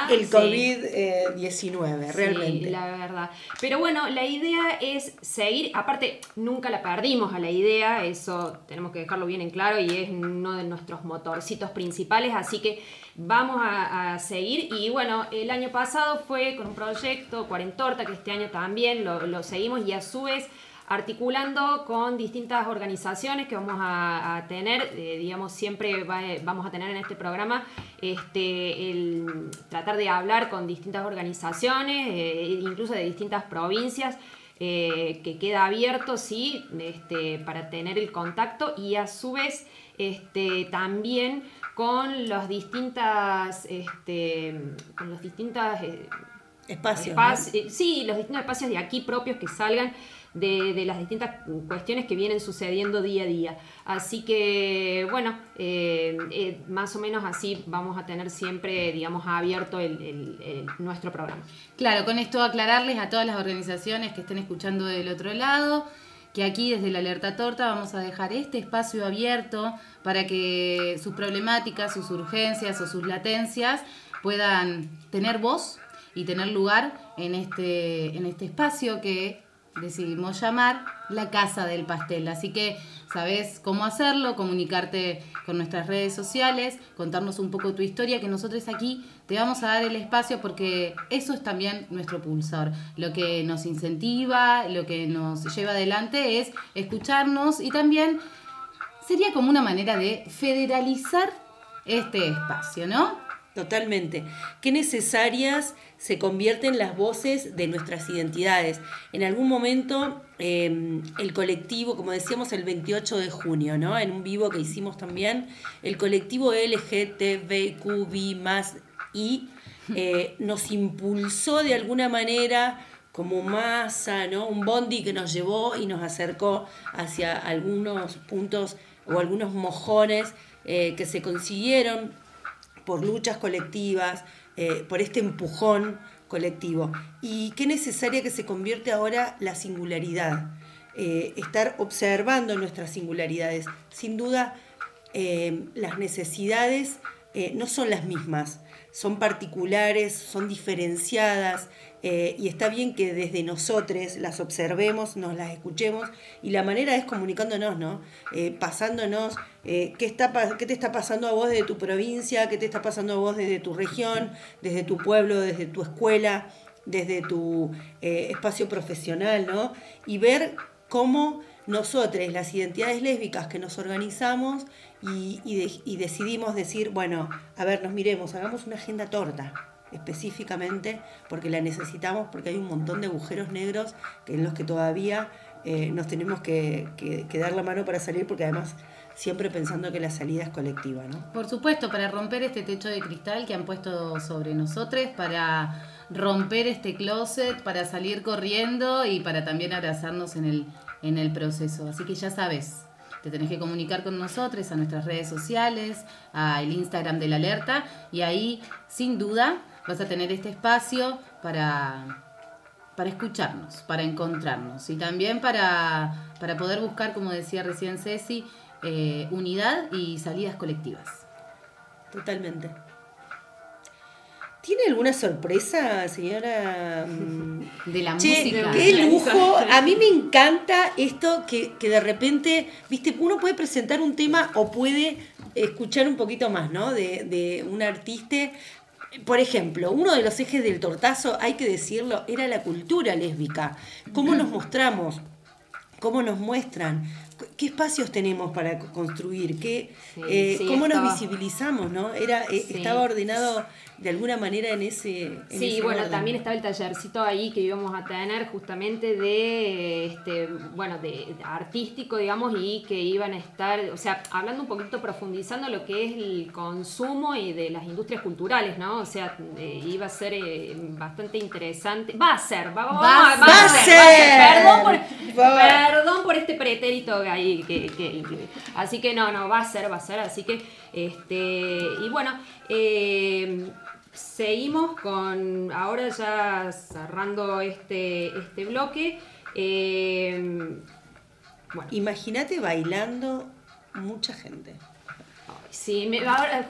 el, COVID-19, realmente. la verdad. Pero bueno, la idea es seguir, aparte, nunca la perdimos a la idea, eso tenemos que dejarlo bien en claro y es uno de nuestros motorcitos principales, así que vamos a, seguir. Y bueno, el año pasado fue con un proyecto, Cuarentorta, que este año también lo, seguimos y a su vez articulando con distintas organizaciones que vamos a, tener, eh, digamos, siempre vamos a tener en este programa, este, el tratar de hablar con distintas organizaciones, eh, incluso de distintas provincias, eh, que queda abierto, sí, este, para tener el contacto y a su vez este, también con los distintas, este, con los distintas eh, espacios. Eh, sí, los distintos espacios de aquí propios que salgan de, las distintas cuestiones que vienen sucediendo día a día. Así que, bueno, eh, más o menos así vamos a tener siempre, digamos, abierto nuestro programa. Claro, con esto aclararles a todas las organizaciones que estén escuchando del otro lado que aquí desde la Alerta Torta vamos a dejar este espacio abierto para que sus problemáticas, sus urgencias o sus latencias puedan tener voz y tener lugar en este, en este espacio que decidimos llamar la Casa del Pastel. Así que sabes cómo hacerlo, comunicarte con nuestras redes sociales, contarnos un poco tu historia, que nosotros aquí te vamos a dar el espacio porque eso es también nuestro pulsar. Lo que nos incentiva, lo que nos lleva adelante es escucharnos y también sería como una manera de federalizar este espacio, ¿no? Totalmente. Qué necesarias se convierten las voces de nuestras identidades. En algún momento em, el colectivo, como decíamos el 28 de junio, ¿no? en un vivo que hicimos también, el colectivo LGTBQB eh, nos impulsó de alguna manera como masa, ¿no? un bondi que nos llevó y nos acercó hacia algunos puntos o algunos mojones eh, que se consiguieron por luchas colectivas, eh, por este empujón colectivo. Y qué necesaria que se convierte ahora la singularidad, eh, estar observando nuestras singularidades. Sin duda, eh, las necesidades no son las mismas, son particulares, son diferenciadas, y está bien que desde nosotros las observemos, nos las escuchemos, y la manera es comunicándonos, ¿no? pasándonos eh, ¿qué, está, ¿qué te está pasando a vos desde tu provincia? ¿Qué te está pasando a vos desde tu región, desde tu pueblo, desde tu escuela? desde tu eh, espacio profesional, ¿no? Y ver cómo nosotros, las identidades lésbicas que nos organizamos y, decidimos decir, bueno, a ver, nos miremos, hagamos una agenda torta específicamente porque la necesitamos, porque hay un montón de agujeros negros en los que todavía eh, nos tenemos que, dar la mano para salir, porque además siempre pensando que la salida es colectiva, ¿no? Por supuesto, para romper este techo de cristal que han puesto sobre nosotros, para romper este closet, para salir corriendo y para también abrazarnos en el, en el proceso. Así que ya sabes, te tenés que comunicar con nosotros a nuestras redes sociales, al Instagram de la alerta y ahí, sin duda, vas a tener este espacio para, para escucharnos, para encontrarnos y también para, poder buscar, como decía recién Ceci, eh, unidad y salidas colectivas. Totalmente. ¿Tiene alguna sorpresa, señora? Mm, de la música. Qué lujo. A mí me encanta esto que, que, de repente, viste, uno puede presentar un tema o puede escuchar un poquito más, ¿no? De, de un artista por ejemplo, uno de los ejes del tortazo, hay que decirlo, era la cultura lésbica. ¿Cómo nos mostramos? ¿Cómo nos muestran? ¿Qué espacios tenemos para construir? ¿Qué, eh, ¿Cómo nos visibilizamos? ¿no? Era, eh, Estaba ordenado de alguna manera en ese. sí, bueno, también estaba el tallercito ahí que íbamos a tener justamente de, este, bueno, de, artístico, digamos, y que iban a estar, o sea, hablando un poquito, profundizando lo que es el consumo y de las industrias culturales, ¿no? O sea, eh, iba a ser bastante interesante. Va a ser, va, va, a, ser, Perdón, por, perdón por este pretérito ahí que, que, Así que no, no, va a ser, va a ser. Así que, este, y bueno, eh, seguimos con, ahora ya cerrando este, este bloque. Eh, Imagínate bailando mucha gente. Sí,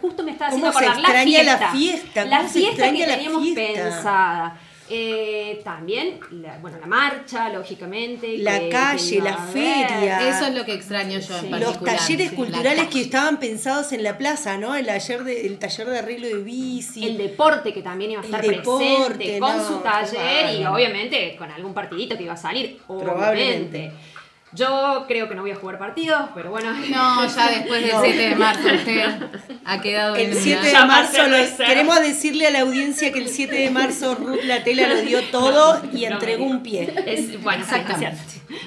justo me está haciendo acordar la fiesta. La fiesta, la fiesta que teníamos pensada. Eh, también, la, bueno, la marcha, lógicamente. La calle, la feria. Eso es lo que extraño yo en Los talleres culturales que estaban pensados en la plaza, ¿no? El, taller de, el taller de arreglo de bici. El deporte que también iba a estar presente con su taller y obviamente con algún partidito que iba a salir. Probablemente. Yo creo que no voy a jugar partidos, pero bueno. No, ya después del <laughs> 7 de marzo usted ha quedado El 7 de marzo, queremos decirle a la audiencia que el 7 de marzo Ruth La Tela lo dio todo y entregó un pie. Es, bueno, exactamente.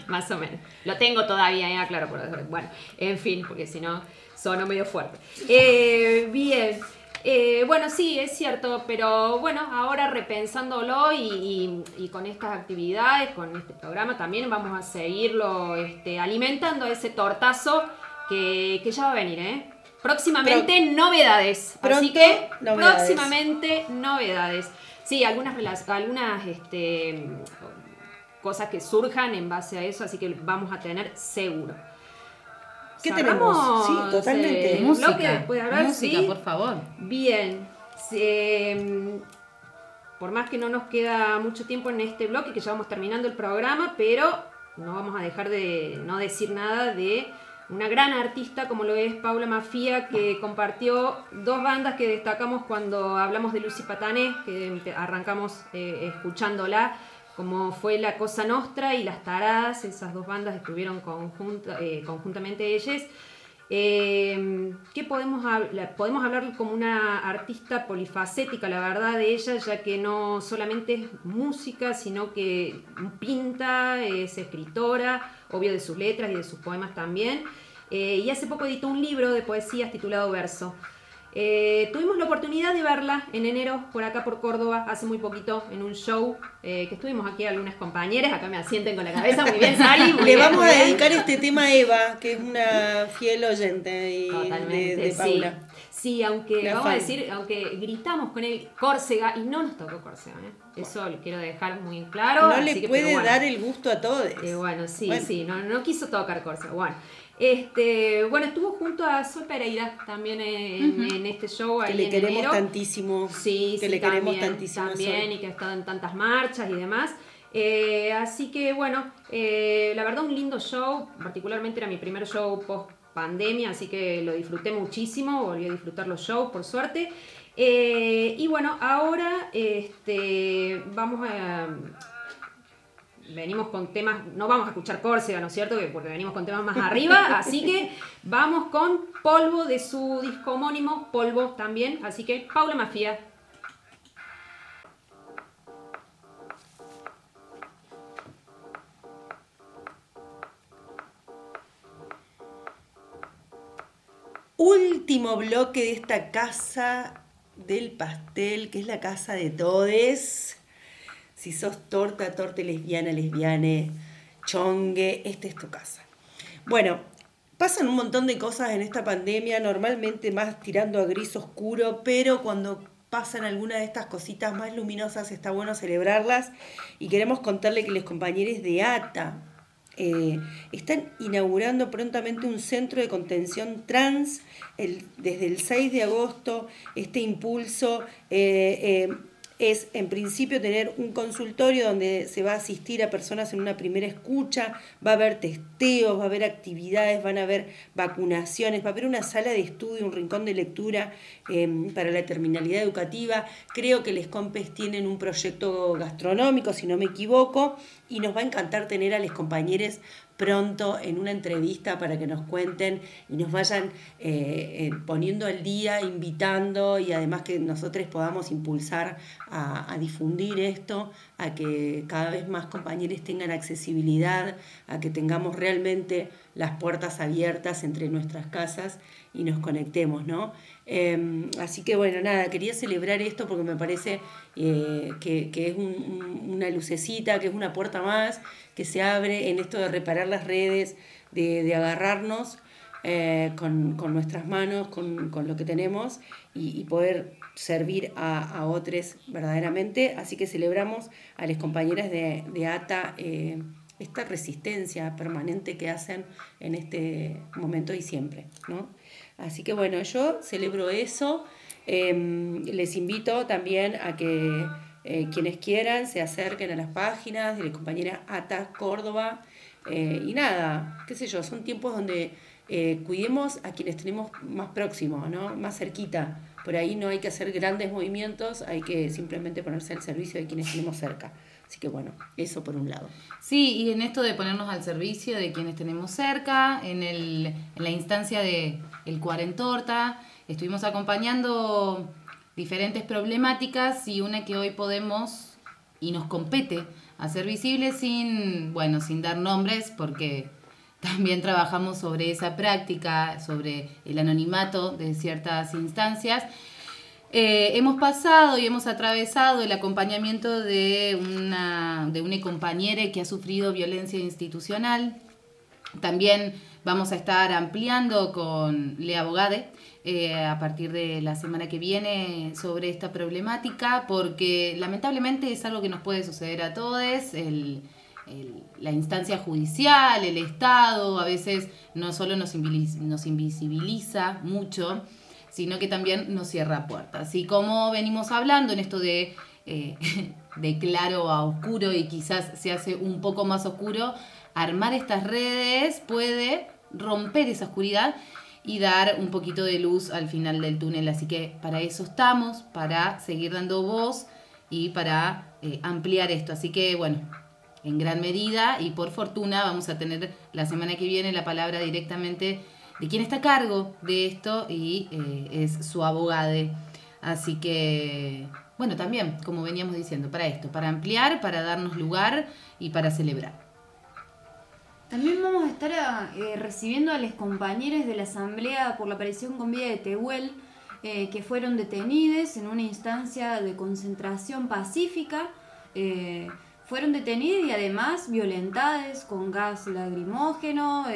Más o menos. Lo tengo todavía, ya claro. Bueno, en fin, porque si no, sonó medio fuerte. Eh, bien. Eh, bueno, sí, es cierto, pero bueno, ahora repensándolo y, con estas actividades, con este programa, también vamos a seguirlo este, alimentando ese tortazo que, ya va a venir, ¿eh? Próximamente novedades. Así que próximamente novedades. Sí, algunas, algunas este, cosas que surjan en base a eso, así que vamos a tener seguro. ¿Qué tenemos? Sí, totalmente. Eh, música, después hablar, música, por favor. Bien. Em, por más que no nos queda mucho tiempo en este bloque, que ya vamos terminando el programa, pero no vamos a dejar de no decir nada de una gran artista como lo es Paula Mafia, que compartió dos bandas que destacamos cuando hablamos de Lucy Patané, que arrancamos eh, escuchándola como fue La Cosa Nostra y Las Taradas, esas dos bandas estuvieron eh, conjuntamente ellas. Eh, ¿Qué podemos hablar? Podemos hablar como una artista polifacética, la verdad, de ella, ya que no solamente es música, sino que pinta, es escritora, obvio de sus letras y de sus poemas también. Eh, y hace poco editó un libro de poesías titulado Verso. Eh, tuvimos la oportunidad de verla en enero por acá por Córdoba, hace muy poquito, en un show eh, que estuvimos aquí algunas compañeras, acá me asienten con la cabeza, muy bien Sari. Le vamos a dedicar este tema a Eva, que es una fiel oyente de, Paula. Sí. Aunque vamos a decir, aunque gritamos con él Córcega y no nos tocó Córcega, ¿eh? eso lo quiero dejar muy claro. No le puede dar el gusto a todos. bueno, sí, sí, no, no quiso tocar Córcega. Bueno, este, bueno, estuvo junto a Sol Pereira también en, este show. Que le queremos tantísimo. Sí, que le queremos tantísimo. También, y que ha estado en tantas marchas y demás. Eh, así que bueno, eh, la verdad un lindo show, particularmente era mi primer show post pandemia, así que lo disfruté muchísimo, volví a disfrutar los shows por suerte. Eh, y bueno, ahora este, vamos a... Venimos con temas, no vamos a escuchar Córcega, ¿no es cierto? Porque venimos con temas más <laughs> arriba, así que vamos con Polvo de su disco homónimo, Polvo también, así que Paula Mafia. Último bloque de esta casa del pastel, que es la casa de todes. Si sos torta, torta lesbiana, lesbiane, chongue, esta es tu casa. Bueno, pasan un montón de cosas en esta pandemia, normalmente más tirando a gris oscuro, pero cuando pasan algunas de estas cositas más luminosas está bueno celebrarlas y queremos contarle que los compañeros de ATA eh, están inaugurando prontamente un centro de contención trans desde el 6 de agosto. Este impulso eh, eh, es en principio tener un consultorio donde se va a asistir a personas en una primera escucha, va a haber testeos, va a haber actividades, van a haber vacunaciones, va a haber una sala de estudio, un rincón de lectura em, para la terminalidad educativa. Creo que les Compes tienen un proyecto gastronómico, si no me equivoco, y nos va a encantar tener a los compañeros pronto en una entrevista para que nos cuenten y nos vayan eh, eh, poniendo al día, invitando y además que nosotros podamos impulsar a, difundir esto, a que cada vez más compañeros tengan accesibilidad, a que tengamos realmente las puertas abiertas entre nuestras casas y nos conectemos, ¿no? Em, así que bueno, nada, quería celebrar esto porque me parece eh, que, es una lucecita, que es una puerta más que se abre en esto de reparar las redes, de, agarrarnos eh, con, nuestras manos, con, lo que tenemos y, poder servir a, otros verdaderamente. Así que celebramos a las compañeras de, ATA eh, esta resistencia permanente que hacen en este momento y siempre. ¿no? Así que bueno, yo celebro eso. Em, les invito también a que eh, quienes quieran se acerquen a las páginas de la compañera Ata Córdoba. Eh, y nada, qué sé yo, son tiempos donde eh, cuidemos a quienes tenemos más próximos, ¿no? más cerquita. Por ahí no hay que hacer grandes movimientos, hay que simplemente ponerse al servicio de quienes tenemos cerca. Así que bueno, eso por un lado. Sí, y en esto de ponernos al servicio de quienes tenemos cerca, en, el, en la instancia de el Cuarentorta, estuvimos acompañando diferentes problemáticas y una que hoy podemos y nos compete hacer visible sin, bueno, sin dar nombres porque <laughs> también trabajamos sobre esa práctica, sobre el anonimato de ciertas instancias. Eh, hemos pasado y hemos atravesado el acompañamiento de una, de una compañera que ha sufrido violencia institucional. También vamos a estar ampliando con Lea Bogade, eh, a partir de la semana que viene sobre esta problemática, porque lamentablemente es algo que nos puede suceder a todos, la instancia judicial, el Estado, a veces no solo nos, nos invisibiliza mucho, sino que también nos cierra puertas. Y como venimos hablando en esto de, eh, <laughs> de claro a oscuro y quizás se hace un poco más oscuro, armar estas redes puede romper esa oscuridad y dar un poquito de luz al final del túnel. Así que para eso estamos, para seguir dando voz y para eh, ampliar esto. Así que bueno, en gran medida y por fortuna vamos a tener la semana que viene la palabra directamente de quien está a cargo de esto y eh, es su abogade. Así que, bueno, también, como veníamos diciendo, para esto, para ampliar, para darnos lugar y para celebrar. También vamos a estar eh, recibiendo a los compañeros de la Asamblea por la aparición con vida de Tehuel, eh, que fueron detenidos en una instancia de concentración pacífica. Fueron detenidos y además violentados con gas lagrimógeno.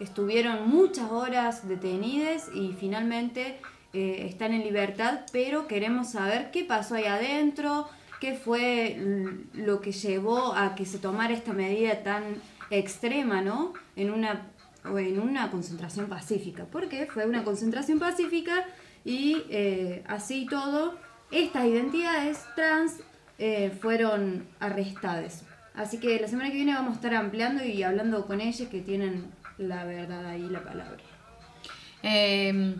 Estuvieron muchas horas detenidos y finalmente están en libertad, pero queremos saber qué pasó ahí adentro, qué fue lo que llevó a que se tomara esta medida tan extrema, ¿no? En una, en una concentración pacífica. porque Fue una concentración pacífica y eh, así todo, estas identidades trans eh, fueron arrestadas. Así que la semana que viene vamos a estar ampliando y hablando con ellas que tienen la verdad ahí, la palabra. Em,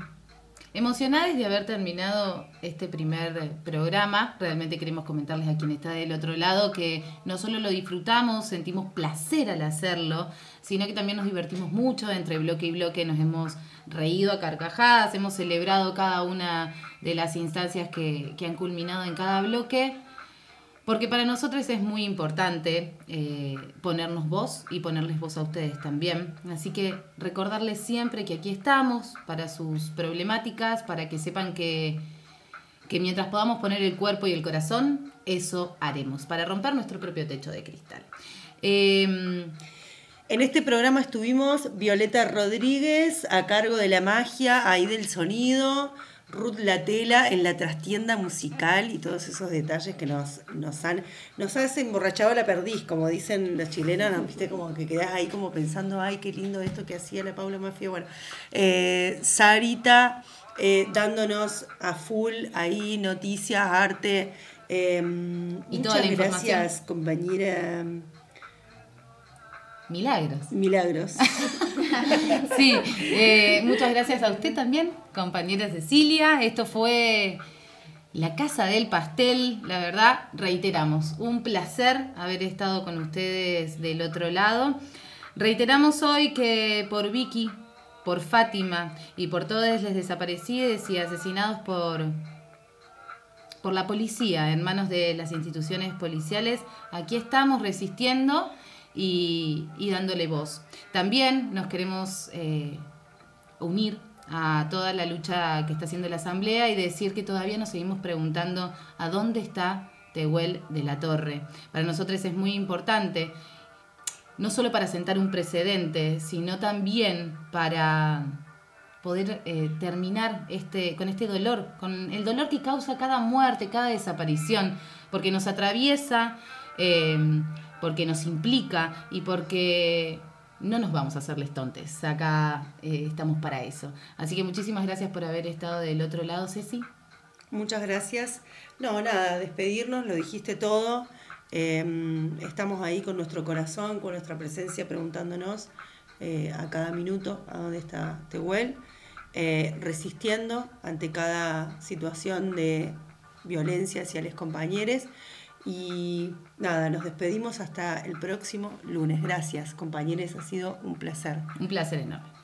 Emocionadas de haber terminado este primer programa, realmente queremos comentarles a quien está del otro lado que no solo lo disfrutamos, sentimos placer al hacerlo, sino que también nos divertimos mucho, entre bloque y bloque nos hemos reído a carcajadas, hemos celebrado cada una de las instancias que, que han culminado en cada bloque porque para nosotros es muy importante eh, ponernos voz y ponerles voz a ustedes también. Así que recordarles siempre que aquí estamos para sus problemáticas, para que sepan que, que mientras podamos poner el cuerpo y el corazón, eso haremos, para romper nuestro propio techo de cristal. Em, en este programa estuvimos Violeta Rodríguez a cargo de la magia, ahí del sonido. Ruth Latela en la trastienda musical y todos esos detalles que nos, nos han nos has emborrachado la perdiz, como dicen las chilenas, ¿no? viste como que quedás ahí como pensando, ay, qué lindo esto que hacía la Paula Mafia. Bueno, eh, Sarita eh, dándonos a full ahí noticias, arte. Eh, y muchas gracias, compañera. Milagros. Milagros. <laughs> sí, eh, muchas gracias a usted también, compañera Cecilia. Esto fue La Casa del Pastel, la verdad, reiteramos, un placer haber estado con ustedes del otro lado. Reiteramos hoy que por Vicky, por Fátima y por todos los desaparecidos y asesinados por, por la policía en manos de las instituciones policiales, aquí estamos resistiendo y, dándole voz. También nos queremos eh, unir a toda la lucha que está haciendo la Asamblea y decir que todavía nos seguimos preguntando a dónde está Tehuel de la Torre. Para nosotros es muy importante, no solo para sentar un precedente, sino también para poder eh, terminar este, con este dolor, con el dolor que causa cada muerte, cada desaparición, porque nos atraviesa. Eh, porque nos implica y porque no nos vamos a hacerles tontes. Acá eh, estamos para eso. Así que muchísimas gracias por haber estado del otro lado, Ceci. Muchas gracias. No, nada, despedirnos, lo dijiste todo. Em, estamos ahí con nuestro corazón, con nuestra presencia, preguntándonos eh, a cada minuto a dónde está Tehuel, eh, resistiendo ante cada situación de violencia hacia los compañeros. Y nada, nos despedimos hasta el próximo lunes. Gracias, compañeros, ha sido un placer. Un placer enorme.